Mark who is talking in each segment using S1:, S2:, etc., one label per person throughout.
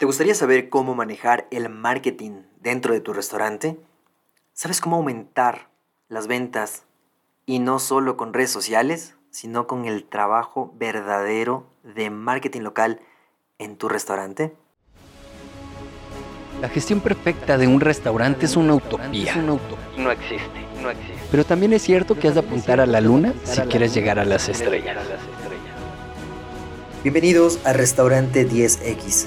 S1: ¿Te gustaría saber cómo manejar el marketing dentro de tu restaurante? ¿Sabes cómo aumentar las ventas y no solo con redes sociales, sino con el trabajo verdadero de marketing local en tu restaurante?
S2: La gestión perfecta de un restaurante es una utopía.
S3: No existe, no existe.
S2: Pero también es cierto que has de apuntar a la luna si quieres llegar a las estrellas.
S1: Bienvenidos a Restaurante 10X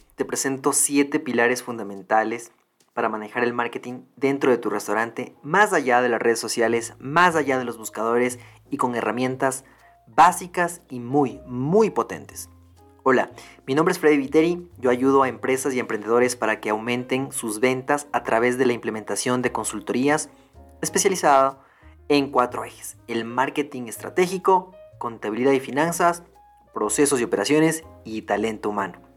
S1: te presento siete pilares fundamentales para manejar el marketing dentro de tu restaurante, más allá de las redes sociales, más allá de los buscadores y con herramientas básicas y muy, muy potentes. Hola, mi nombre es Freddy Viteri, yo ayudo a empresas y emprendedores para que aumenten sus ventas a través de la implementación de consultorías especializadas en cuatro ejes, el marketing estratégico, contabilidad y finanzas, procesos y operaciones y talento humano.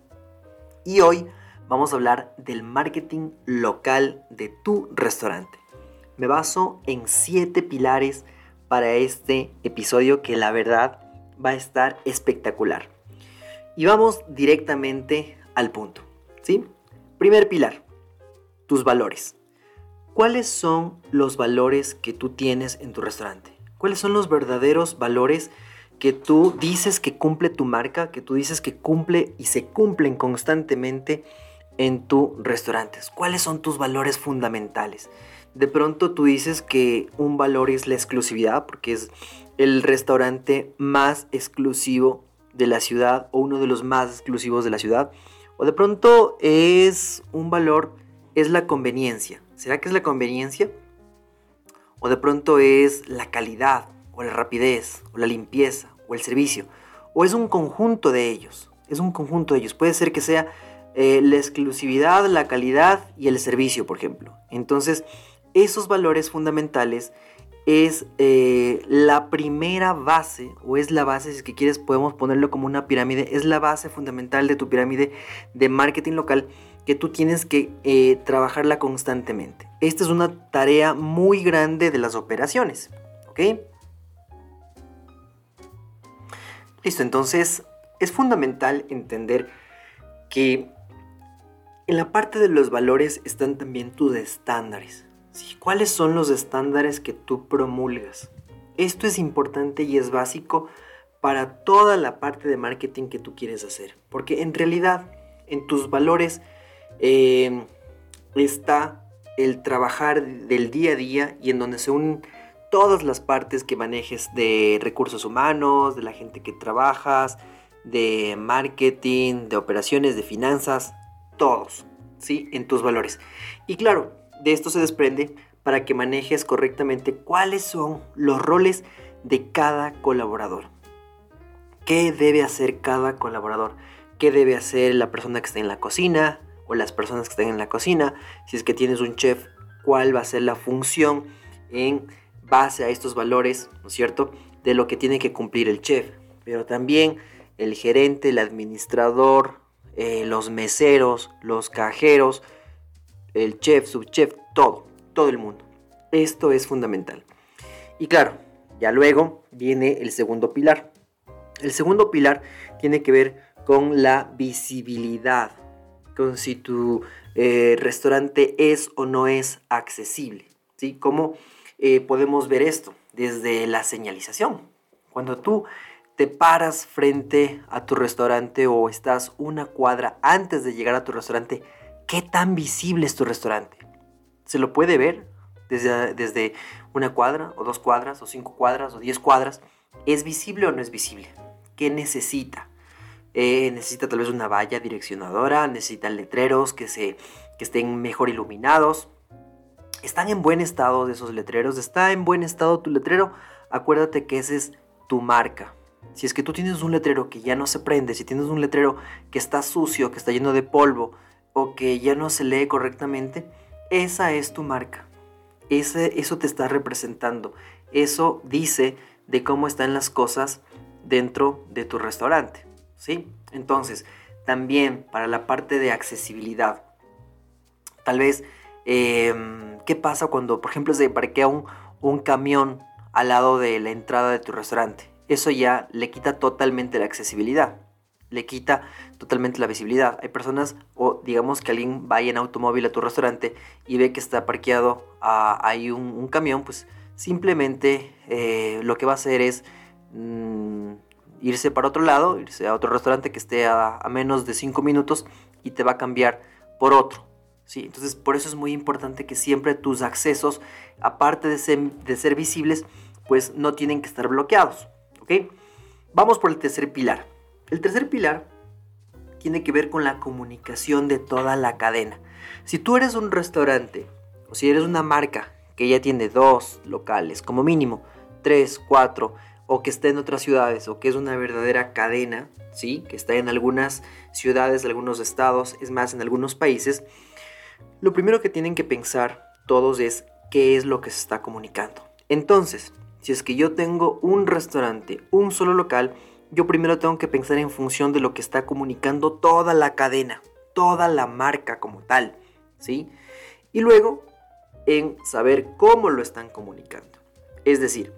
S1: Y hoy vamos a hablar del marketing local de tu restaurante. Me baso en siete pilares para este episodio que la verdad va a estar espectacular. Y vamos directamente al punto. ¿sí? Primer pilar, tus valores. ¿Cuáles son los valores que tú tienes en tu restaurante? ¿Cuáles son los verdaderos valores que tú dices que cumple tu marca, que tú dices que cumple y se cumplen constantemente en tu restaurante. ¿Cuáles son tus valores fundamentales? De pronto tú dices que un valor es la exclusividad, porque es el restaurante más exclusivo de la ciudad o uno de los más exclusivos de la ciudad. O de pronto es un valor, es la conveniencia. ¿Será que es la conveniencia? O de pronto es la calidad o la rapidez, o la limpieza, o el servicio, o es un conjunto de ellos, es un conjunto de ellos. Puede ser que sea eh, la exclusividad, la calidad y el servicio, por ejemplo. Entonces, esos valores fundamentales es eh, la primera base, o es la base, si es que quieres, podemos ponerlo como una pirámide, es la base fundamental de tu pirámide de marketing local que tú tienes que eh, trabajarla constantemente. Esta es una tarea muy grande de las operaciones, ¿ok? Listo, entonces es fundamental entender que en la parte de los valores están también tus estándares. ¿Cuáles son los estándares que tú promulgas? Esto es importante y es básico para toda la parte de marketing que tú quieres hacer. Porque en realidad en tus valores eh, está el trabajar del día a día y en donde se unen todas las partes que manejes de recursos humanos, de la gente que trabajas, de marketing, de operaciones, de finanzas, todos, ¿sí? En tus valores. Y claro, de esto se desprende para que manejes correctamente cuáles son los roles de cada colaborador. ¿Qué debe hacer cada colaborador? ¿Qué debe hacer la persona que está en la cocina o las personas que estén en la cocina? Si es que tienes un chef, ¿cuál va a ser la función en base a estos valores, ¿no es cierto?, de lo que tiene que cumplir el chef, pero también el gerente, el administrador, eh, los meseros, los cajeros, el chef, subchef, todo, todo el mundo. Esto es fundamental. Y claro, ya luego viene el segundo pilar. El segundo pilar tiene que ver con la visibilidad, con si tu eh, restaurante es o no es accesible, ¿sí? Como eh, podemos ver esto desde la señalización. Cuando tú te paras frente a tu restaurante o estás una cuadra antes de llegar a tu restaurante, ¿qué tan visible es tu restaurante? ¿Se lo puede ver desde, desde una cuadra o dos cuadras o cinco cuadras o diez cuadras? ¿Es visible o no es visible? ¿Qué necesita? Eh, necesita tal vez una valla direccionadora, necesita letreros que, se, que estén mejor iluminados, están en buen estado de esos letreros, está en buen estado tu letrero, acuérdate que ese es tu marca. Si es que tú tienes un letrero que ya no se prende, si tienes un letrero que está sucio, que está lleno de polvo, o que ya no se lee correctamente, esa es tu marca. Eso te está representando. Eso dice de cómo están las cosas dentro de tu restaurante. ¿sí? Entonces, también para la parte de accesibilidad. Tal vez, em, ¿qué pasa cuando, por ejemplo, se parquea un, camión al lado de la entrada de tu restaurante? Eso ya le quita totalmente la accesibilidad le quita totalmente la visibilidad. Hay personas, o digamos que alguien vaya en automóvil a tu restaurante y ve que está parqueado ahí un, camión, pues simplemente eh, lo que va a hacer es mm, irse para otro lado, irse a otro restaurante que esté a, menos de 5 minutos y te va a cambiar por otro. ¿Sí? Entonces por eso es muy importante que siempre tus accesos, aparte de ser, visibles, pues no tienen que estar bloqueados. ¿ok? Vamos por el tercer pilar. El tercer pilar tiene que ver con la comunicación de toda la cadena. Si tú eres un restaurante o si eres una marca que ya tiene dos locales como mínimo, tres, cuatro, o que está en otras ciudades o que es una verdadera cadena, ¿sí? que está en algunas ciudades, algunos estados, es más, en algunos países, lo primero que tienen que pensar todos es qué es lo que se está comunicando. Entonces, si es que yo tengo un restaurante, un solo local, yo primero tengo que pensar en función de lo que está comunicando toda la cadena, toda la marca como tal, ¿sí? Y luego en saber cómo lo están comunicando. Es decir,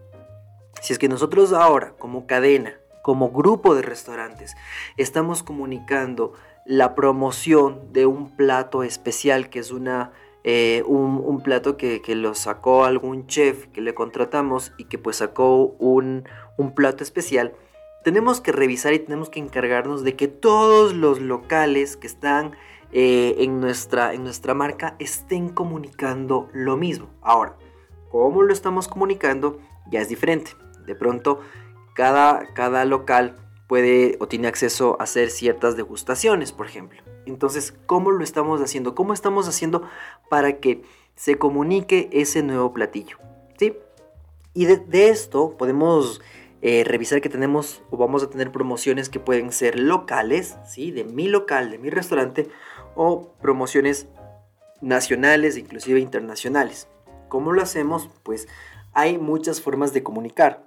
S1: si es que nosotros ahora como cadena, como grupo de restaurantes, estamos comunicando la promoción de un plato especial que es una eh, un, plato que, lo sacó algún chef que le contratamos y que pues sacó un, un plato especial, tenemos que revisar y tenemos que encargarnos de que todos los locales que están eh, en, nuestra, en nuestra marca estén comunicando lo mismo. Ahora, ¿cómo lo estamos comunicando? Ya es diferente. De pronto, cada, cada local puede o tiene acceso a hacer ciertas degustaciones, por ejemplo. Entonces, ¿cómo lo estamos haciendo? ¿Cómo estamos haciendo para que se comunique ese nuevo platillo? ¿Sí? Y de, esto podemos eh, revisar que tenemos o vamos a tener promociones que pueden ser locales, ¿sí? de mi local, de mi restaurante, o promociones nacionales, inclusive internacionales. ¿Cómo lo hacemos? Pues hay muchas formas de comunicar.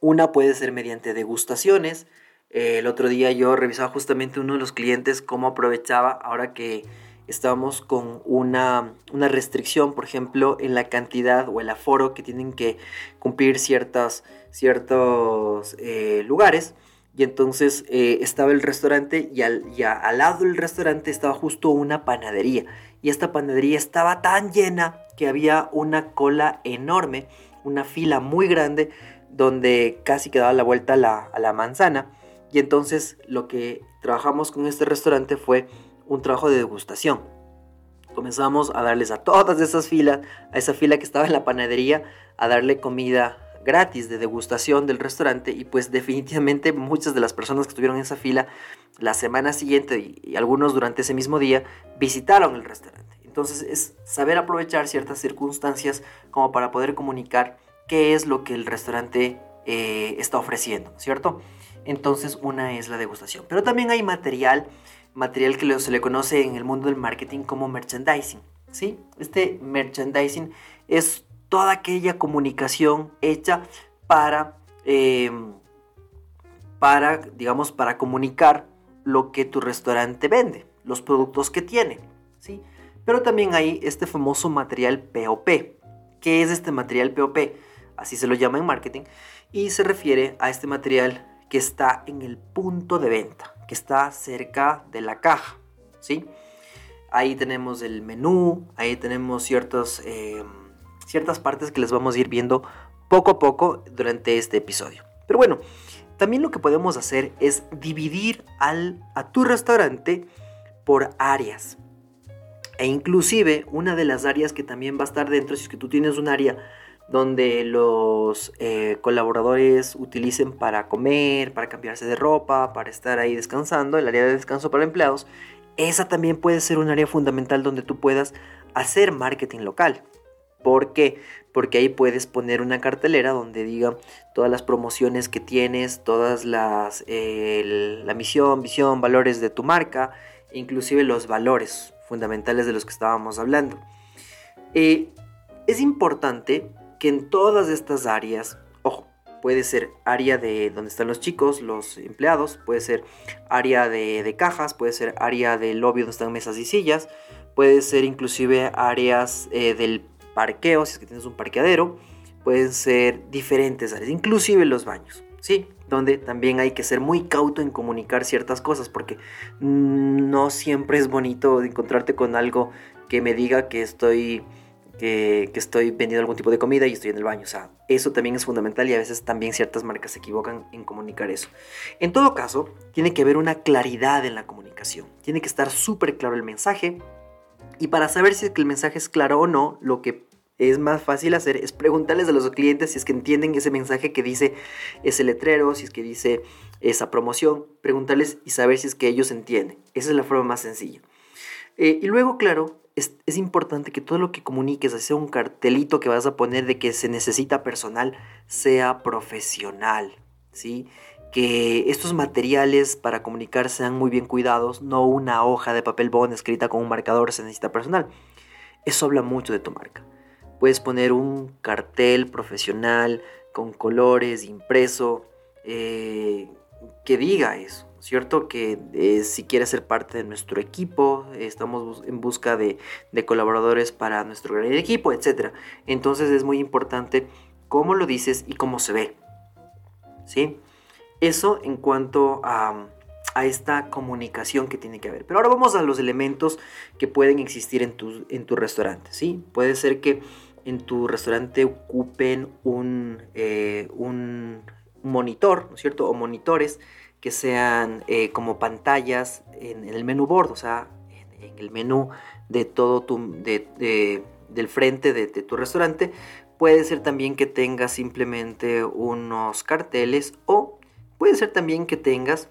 S1: Una puede ser mediante degustaciones. Eh, el otro día yo revisaba justamente uno de los clientes cómo aprovechaba ahora que estábamos con una, una, restricción, por ejemplo, en la cantidad o el aforo que tienen que cumplir ciertas, ciertos eh, lugares. Y entonces eh, estaba el restaurante y al, al lado del restaurante estaba justo una panadería. Y esta panadería estaba tan llena que había una cola enorme, una fila muy grande, donde casi quedaba la vuelta a la, la manzana. Y entonces lo que trabajamos con este restaurante fue un trabajo de degustación. Comenzamos a darles a todas esas filas, a esa fila que estaba en la panadería, a darle comida gratis de degustación del restaurante y pues definitivamente muchas de las personas que estuvieron en esa fila la semana siguiente y, algunos durante ese mismo día visitaron el restaurante. Entonces es saber aprovechar ciertas circunstancias como para poder comunicar qué es lo que el restaurante eh, está ofreciendo, ¿cierto? Entonces una es la degustación. Pero también hay material material que se le conoce en el mundo del marketing como merchandising. ¿sí? Este merchandising es toda aquella comunicación hecha para, eh, para, digamos, para comunicar lo que tu restaurante vende, los productos que tiene. ¿sí? Pero también hay este famoso material POP. ¿Qué es este material POP? Así se lo llama en marketing. Y se refiere a este material que está en el punto de venta que está cerca de la caja, ¿sí? Ahí tenemos el menú, ahí tenemos eh, ciertas partes que les vamos a ir viendo poco a poco durante este episodio. Pero bueno, también lo que podemos hacer es dividir al, a tu restaurante por áreas. E inclusive una de las áreas que también va a estar dentro, si es que tú tienes un área donde los eh, colaboradores utilicen para comer, para cambiarse de ropa, para estar ahí descansando, el área de descanso para empleados, esa también puede ser un área fundamental donde tú puedas hacer marketing local. ¿Por qué? Porque ahí puedes poner una cartelera donde diga todas las promociones que tienes, todas las, la misión, visión, valores de tu marca inclusive los valores fundamentales de los que estábamos hablando. Eh, es importante que en todas estas áreas, ojo, puede ser área de donde están los chicos, los empleados, puede ser área de, cajas, puede ser área del lobby donde están mesas y sillas, puede ser inclusive áreas eh, del parqueo, si es que tienes un parqueadero, pueden ser diferentes áreas, inclusive los baños, ¿sí? Donde también hay que ser muy cauto en comunicar ciertas cosas, porque no siempre es bonito encontrarte con algo que me diga que estoy que, estoy vendiendo algún tipo de comida y estoy en el baño. O sea, eso también es fundamental y a veces también ciertas marcas se equivocan en comunicar eso. En todo caso, tiene que haber una claridad en la comunicación. Tiene que estar súper claro el mensaje. Y para saber si el mensaje es claro o no, lo que es más fácil hacer es preguntarles a los clientes si es que entienden ese mensaje que dice ese letrero, si es que dice esa promoción, preguntarles y saber si es que ellos entienden. Esa es la forma más sencilla. Eh, y luego, claro, es, importante que todo lo que comuniques, sea un cartelito que vas a poner de que se necesita personal, sea profesional, ¿sí? Que estos materiales para comunicar sean muy bien cuidados, no una hoja de papel bond escrita con un marcador se necesita personal. Eso habla mucho de tu marca. Puedes poner un cartel profesional con colores impreso eh, que diga eso. ¿cierto? Que eh, si quieres ser parte de nuestro equipo, estamos en busca de, colaboradores para nuestro gran equipo, etc. Entonces es muy importante cómo lo dices y cómo se ve, ¿sí? Eso en cuanto a, esta comunicación que tiene que haber. Pero ahora vamos a los elementos que pueden existir en tu, en tu restaurante, ¿sí? Puede ser que en tu restaurante ocupen un, eh, un monitor, ¿no es cierto? O monitores que sean eh, como pantallas en, el menú board, o sea, en, el menú de todo tu, del frente de, tu restaurante. Puede ser también que tengas simplemente unos carteles o puede ser también que tengas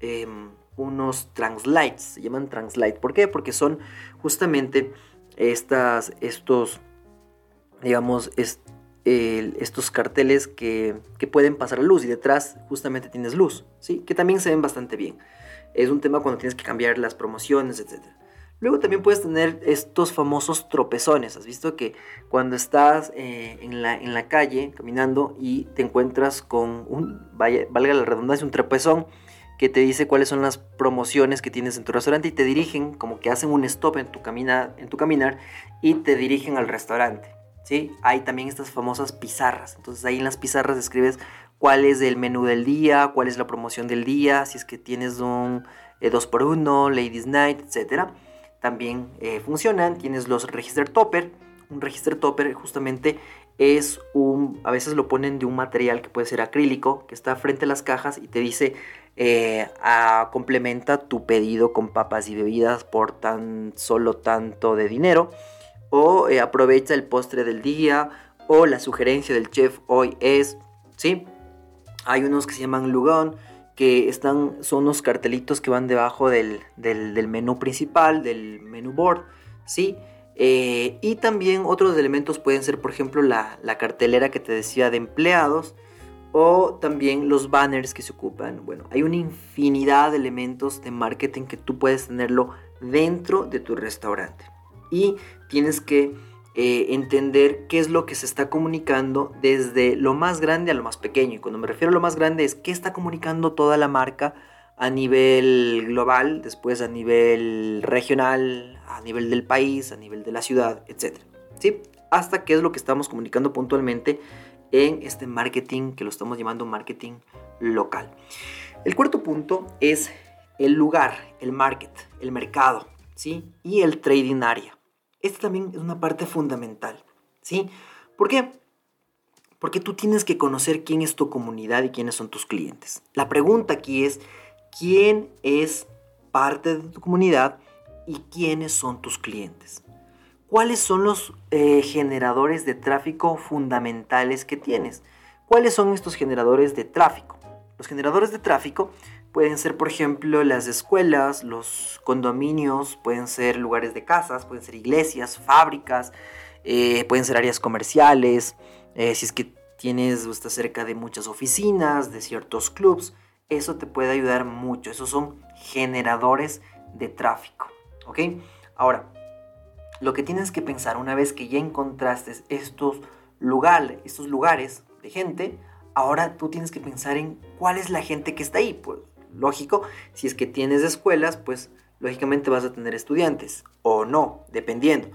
S1: em, unos translites, se llaman translight. ¿Por qué? Porque son justamente estas, estos, digamos, estos carteles que, pueden pasar luz y detrás justamente tienes luz, ¿sí? que también se ven bastante bien. Es un tema cuando tienes que cambiar las promociones, etc. Luego también puedes tener estos famosos tropezones. Has visto que cuando estás eh, en, la, en, la, calle caminando y te encuentras con un, valga la redundancia, un tropezón que te dice cuáles son las promociones que tienes en tu restaurante y te dirigen, como que hacen un stop en tu, camina, en tu caminar y te dirigen al restaurante. Hay también estas famosas pizarras. Entonces ahí en las pizarras escribes cuál es el menú del día, cuál es la promoción del día, si es que tienes un 2x1, eh, Ladies Night, etc. También eh, funcionan. Tienes los register topper. Un register topper justamente es un, a veces lo ponen de un material que puede ser acrílico, que está frente a las cajas y te dice, eh, complementa tu pedido con papas y bebidas por tan solo tanto de dinero o eh, aprovecha el postre del día o la sugerencia del chef hoy es, ¿sí? Hay unos que se llaman Lugón que están, son unos cartelitos que van debajo del, menú principal, del menú board, ¿sí? Eh, y también otros elementos pueden ser, por ejemplo, la, la, cartelera que te decía de empleados o también los banners que se ocupan. Bueno, hay una infinidad de elementos de marketing que tú puedes tenerlo dentro de tu restaurante y tienes que eh, entender qué es lo que se está comunicando desde lo más grande a lo más pequeño. Y cuando me refiero a lo más grande es qué está comunicando toda la marca a nivel global, después a nivel regional, a nivel del país, a nivel de la ciudad, etc. ¿Sí? Hasta qué es lo que estamos comunicando puntualmente en este marketing que lo estamos llamando marketing local. El cuarto punto es el lugar, el market, el mercado, ¿sí? Y el trading area. Esta también es una parte fundamental, ¿sí? ¿Por qué? Porque tú tienes que conocer quién es tu comunidad y quiénes son tus clientes. La pregunta aquí es, ¿quién es parte de tu comunidad y quiénes son tus clientes? ¿Cuáles son los eh, generadores de tráfico fundamentales que tienes? ¿Cuáles son estos generadores de tráfico? Los generadores de tráfico Pueden ser, por ejemplo, las escuelas, los condominios, pueden ser lugares de casas, pueden ser iglesias, fábricas, eh, pueden ser áreas comerciales, eh, si es que tienes o estás cerca de muchas oficinas, de ciertos clubs, eso te puede ayudar mucho. Esos son generadores de tráfico. ¿Ok? Ahora, lo que tienes que pensar una vez que ya encontraste estos, lugar, estos lugares de gente, ahora tú tienes que pensar en cuál es la gente que está ahí. Pues lógico, si es que tienes escuelas, pues lógicamente vas a tener estudiantes o no, dependiendo.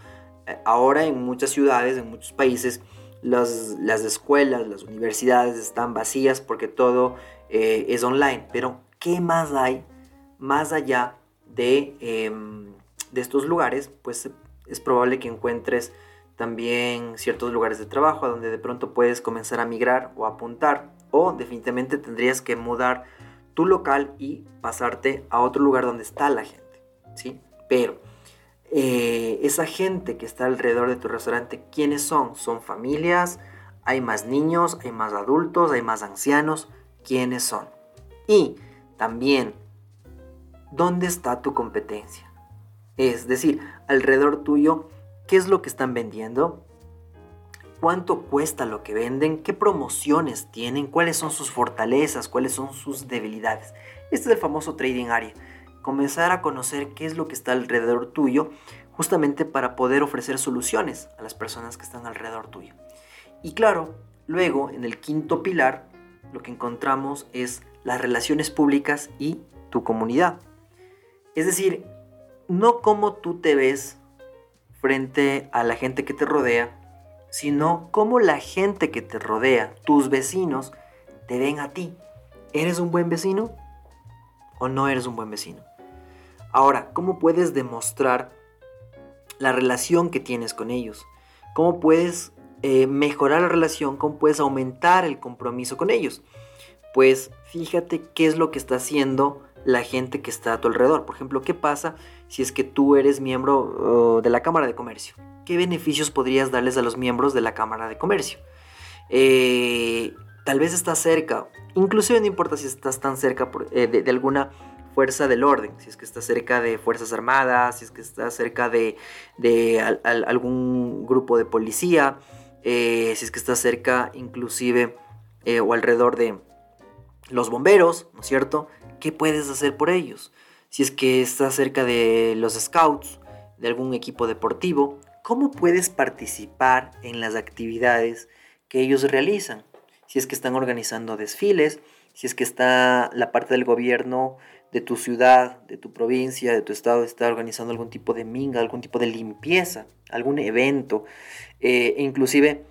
S1: Eh, ahora en muchas ciudades, en muchos países, las, las escuelas, las universidades están vacías porque todo eh, es online. Pero, ¿qué más hay más allá de, em, de estos lugares? Pues es probable que encuentres también ciertos lugares de trabajo a donde de pronto puedes comenzar a migrar o apuntar o definitivamente tendrías que mudar tu local y pasarte a otro lugar donde está la gente, ¿sí? Pero eh, esa gente que está alrededor de tu restaurante, ¿quiénes son? ¿Son familias? ¿Hay más niños? ¿Hay más adultos? ¿Hay más ancianos? ¿Quiénes son? Y también, ¿dónde está tu competencia? Es decir, alrededor tuyo, ¿qué es lo que están vendiendo? ¿Cuánto cuesta lo que venden? ¿Qué promociones tienen? ¿Cuáles son sus fortalezas? ¿Cuáles son sus debilidades? Este es el famoso trading area comenzar a conocer qué es lo que está alrededor tuyo, justamente para poder ofrecer soluciones a las personas que están alrededor tuyo. Y claro, luego en el quinto pilar, lo que encontramos es las relaciones públicas y tu comunidad. Es decir, no cómo tú te ves frente a la gente que te rodea, sino cómo la gente que te rodea, tus vecinos, te ven a ti. ¿Eres un buen vecino o no eres un buen vecino? Ahora, ¿cómo puedes demostrar la relación que tienes con ellos? ¿Cómo puedes eh, mejorar la relación? ¿Cómo puedes aumentar el compromiso con ellos? Pues fíjate qué es lo que está haciendo la gente que está a tu alrededor. Por ejemplo, ¿qué pasa si es que tú eres miembro de la Cámara de Comercio? ¿Qué beneficios podrías darles a los miembros de la Cámara de Comercio? Eh, tal vez estás cerca, inclusive no importa si estás tan cerca eh, de, alguna fuerza del orden, si es que está cerca de Fuerzas Armadas, si es que está cerca de, algún grupo de policía, eh, si es que está cerca inclusive o alrededor de los bomberos, ¿no es cierto? ¿Qué puedes hacer por ellos? Si es que está cerca de los scouts, de algún equipo deportivo, ¿cómo puedes participar en las actividades que ellos realizan? Si es que están organizando desfiles, si es que está la parte del gobierno de tu ciudad, de tu provincia, de tu estado está organizando algún tipo de minga, algún tipo de limpieza, algún evento, eh, inclusive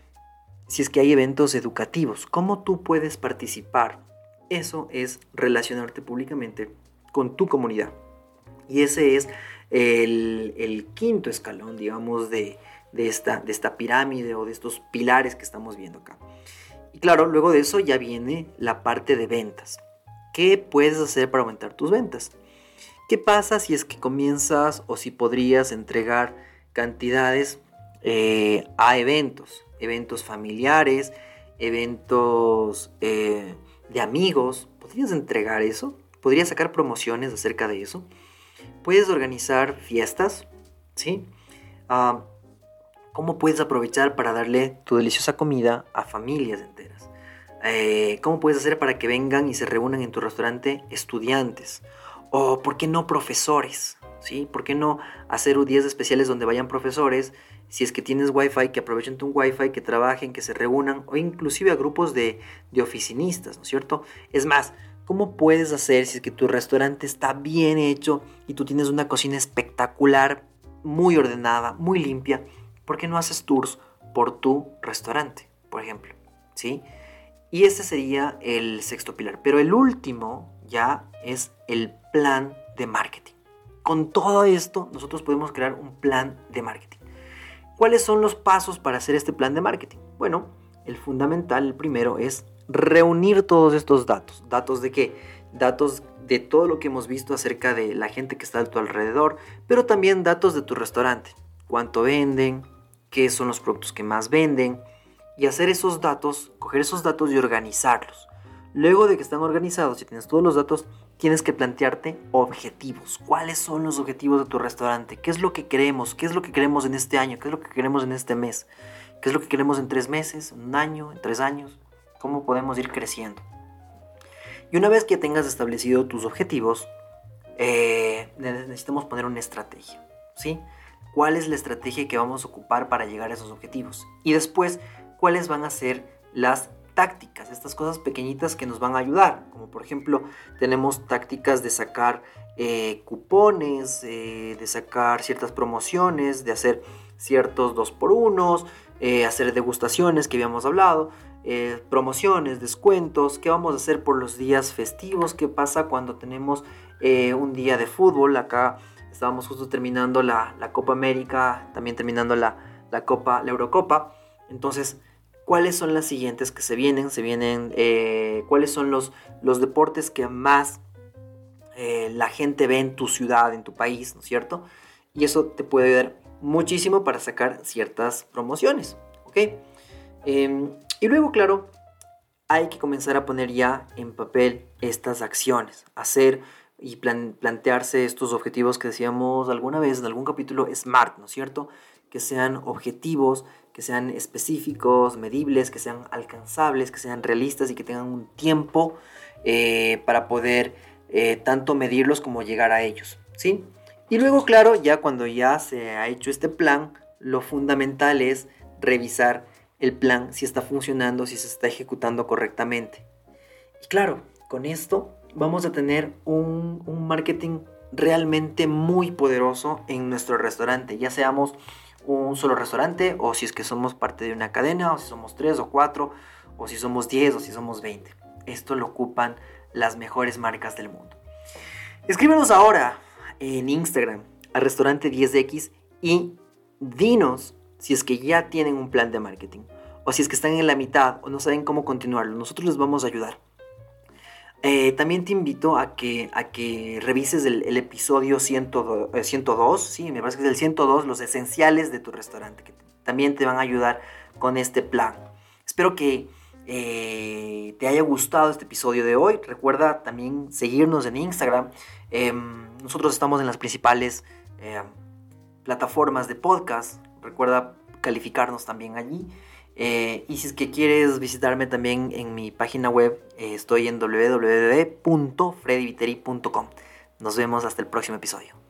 S1: si es que hay eventos educativos, ¿cómo tú puedes participar? Eso es relacionarte públicamente con tu comunidad. Y ese es el, quinto escalón, digamos, de, esta, de esta pirámide o de estos pilares que estamos viendo acá. Y claro, luego de eso ya viene la parte de ventas. ¿Qué puedes hacer para aumentar tus ventas? ¿Qué pasa si es que comienzas o si podrías entregar cantidades eh, a eventos? Eventos familiares, eventos eh, de amigos. ¿Podrías entregar eso? ¿Podrías sacar promociones acerca de eso? Puedes organizar fiestas, ¿sí? Ah, ¿Cómo puedes aprovechar para darle tu deliciosa comida a familias enteras? Eh, ¿Cómo puedes hacer para que vengan y se reúnan en tu restaurante estudiantes? O, ¿por qué no profesores? ¿Sí? ¿Por qué no hacer días especiales donde vayan profesores? Si es que tienes wifi, que aprovechen tu wifi, que trabajen, que se reúnan, o inclusive a grupos de, oficinistas, ¿no es cierto? Es más, ¿cómo puedes hacer si es que tu restaurante está bien hecho y tú tienes una cocina espectacular, muy ordenada, muy limpia? ¿Por qué no haces tours por tu restaurante, por ejemplo? ¿Sí? Y ese sería el sexto pilar. Pero el último ya es el plan de marketing. Con todo esto, nosotros podemos crear un plan de marketing. ¿Cuáles son los pasos para hacer este plan de marketing? Bueno, el fundamental, el primero, es reunir todos estos datos. ¿Datos de qué? Datos de todo lo que hemos visto acerca de la gente que está a tu alrededor, pero también datos de tu restaurante. ¿Cuánto venden? ¿Qué son los productos que más venden? y hacer esos datos, coger esos datos y organizarlos. Luego de que están organizados y tienes todos los datos, tienes que plantearte objetivos. ¿Cuáles son los objetivos de tu restaurante? ¿Qué es lo que queremos? ¿Qué es lo que queremos en este año? ¿Qué es lo que queremos en este mes? ¿Qué es lo que queremos en tres meses, un año, en tres años? ¿Cómo podemos ir creciendo? Y una vez que tengas establecido tus objetivos, eh, necesitamos poner una estrategia, ¿sí? ¿Cuál es la estrategia que vamos a ocupar para llegar a esos objetivos? Y después, ¿cuáles van a ser las tácticas, estas cosas pequeñitas que nos van a ayudar? Como por ejemplo, tenemos tácticas de sacar eh, cupones, eh, de sacar ciertas promociones, de hacer ciertos dos por unos, hacer degustaciones que habíamos hablado, eh, promociones, descuentos, qué vamos a hacer por los días festivos, qué pasa cuando tenemos eh, un día de fútbol. Acá estábamos justo terminando la, Copa América, también terminando la, Copa, la Eurocopa. Entonces, ¿cuáles son las siguientes que se vienen? Se vienen, eh, ¿cuáles son los, los deportes que más la gente ve en tu ciudad, en tu país, ¿no es cierto? Y eso te puede ayudar muchísimo para sacar ciertas promociones, ¿ok? Em, y luego, claro, hay que comenzar a poner ya en papel estas acciones, hacer y plantearse estos objetivos que decíamos alguna vez en algún capítulo SMART, ¿no es cierto? Que sean objetivos, que sean específicos, medibles, que sean alcanzables, que sean realistas y que tengan un tiempo eh, para poder eh, tanto medirlos como llegar a ellos, ¿sí? Y luego, claro, ya cuando ya se ha hecho este plan, lo fundamental es revisar el plan, si está funcionando, si se está ejecutando correctamente. Y claro, con esto vamos a tener un, marketing realmente muy poderoso en nuestro restaurante, ya seamos un solo restaurante o si es que somos parte de una cadena o si somos tres o cuatro o si somos 10 o si somos 20. Esto lo ocupan las mejores marcas del mundo. Escríbenos ahora en Instagram al restaurante 10X y dinos si es que ya tienen un plan de marketing o si es que están en la mitad o no saben cómo continuarlo. Nosotros les vamos a ayudar. Eh, también te invito a que, a que revises el, episodio 102, 102, eh, sí, me parece que es el 102, los esenciales de tu restaurante, que también te van a ayudar con este plan. Espero que eh, te haya gustado este episodio de hoy. Recuerda también seguirnos en Instagram. Em, nosotros estamos en las principales plataformas de podcast. Recuerda calificarnos también allí. Eh, y si es que quieres visitarme también en mi página web, eh, estoy en www.freddyviteri.com. Nos vemos hasta el próximo episodio.